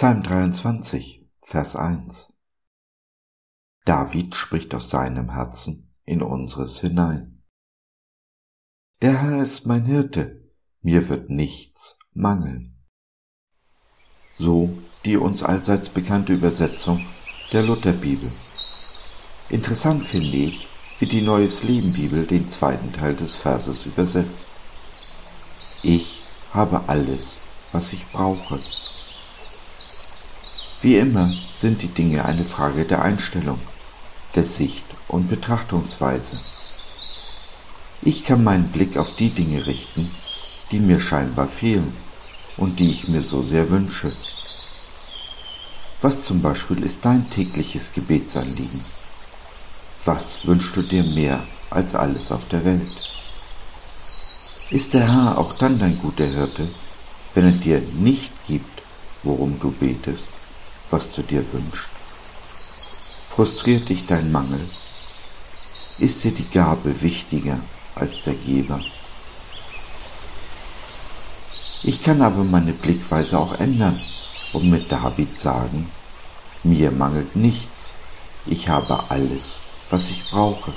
Psalm 23, Vers 1 David spricht aus seinem Herzen in unseres hinein. Der Herr ist mein Hirte, mir wird nichts mangeln. So die uns allseits bekannte Übersetzung der Lutherbibel. Interessant finde ich, wie die Neues Leben Bibel den zweiten Teil des Verses übersetzt. Ich habe alles, was ich brauche. Wie immer sind die Dinge eine Frage der Einstellung, der Sicht und Betrachtungsweise. Ich kann meinen Blick auf die Dinge richten, die mir scheinbar fehlen und die ich mir so sehr wünsche. Was zum Beispiel ist dein tägliches Gebetsanliegen? Was wünschst du dir mehr als alles auf der Welt? Ist der Herr auch dann dein guter Hirte, wenn er dir nicht gibt, worum du betest, was du dir wünschst? Frustriert dich dein Mangel? Ist dir die Gabe wichtiger als der Geber? Ich kann aber meine Blickweise auch ändern und mit David sagen, mir mangelt nichts, ich habe alles, was ich brauche.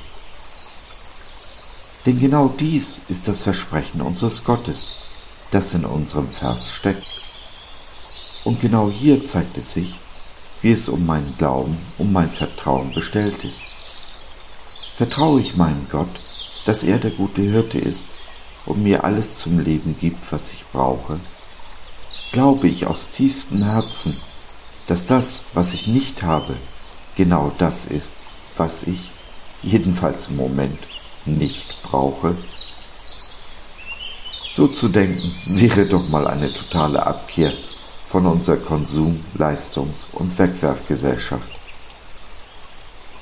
Denn genau dies ist das Versprechen unseres Gottes, das in unserem Vers steckt. Und genau hier zeigt es sich, wie es um meinen Glauben, um mein Vertrauen bestellt ist. Vertraue ich meinem Gott, dass er der gute Hirte ist und mir alles zum Leben gibt, was ich brauche? Glaube ich aus tiefstem Herzen, dass das, was ich nicht habe, genau das ist, was ich, jedenfalls im Moment, nicht brauche? So zu denken wäre doch mal eine totale Abkehr von unserer Konsum-, Leistungs- und Wegwerfgesellschaft.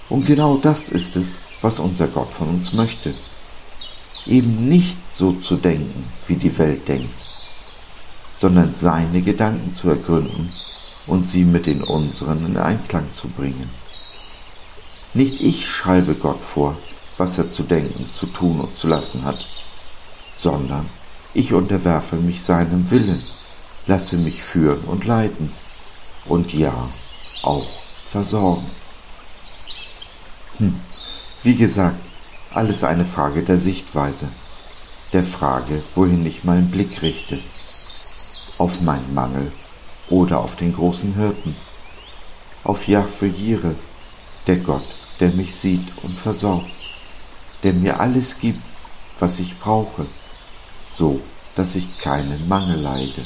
Und genau das ist es, was unser Gott von uns möchte. Eben nicht so zu denken, wie die Welt denkt, sondern seine Gedanken zu ergründen und sie mit den unseren in Einklang zu bringen. Nicht ich schreibe Gott vor, was er zu denken, zu tun und zu lassen hat, sondern ich unterwerfe mich seinem Willen, lasse mich führen und leiten und ja, auch versorgen. Hm, wie gesagt, alles eine Frage der Sichtweise, der Frage, wohin ich meinen Blick richte, auf meinen Mangel oder auf den großen Hirten, auf Jahwe Jire, der Gott, der mich sieht und versorgt der mir alles gibt, was ich brauche, so dass ich keinen Mangel leide.